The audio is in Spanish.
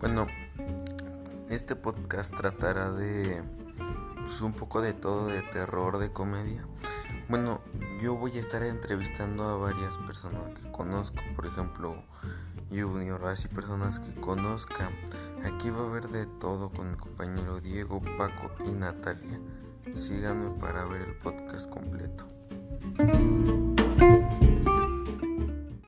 Bueno, este podcast tratará de pues, un poco de todo, de terror, de comedia. Bueno, yo voy a estar entrevistando a varias personas que conozco, por ejemplo, Junior, así personas que conozcan. Aquí va a haber de todo con mi compañero Diego, Paco y Natalia. Síganme para ver el podcast completo.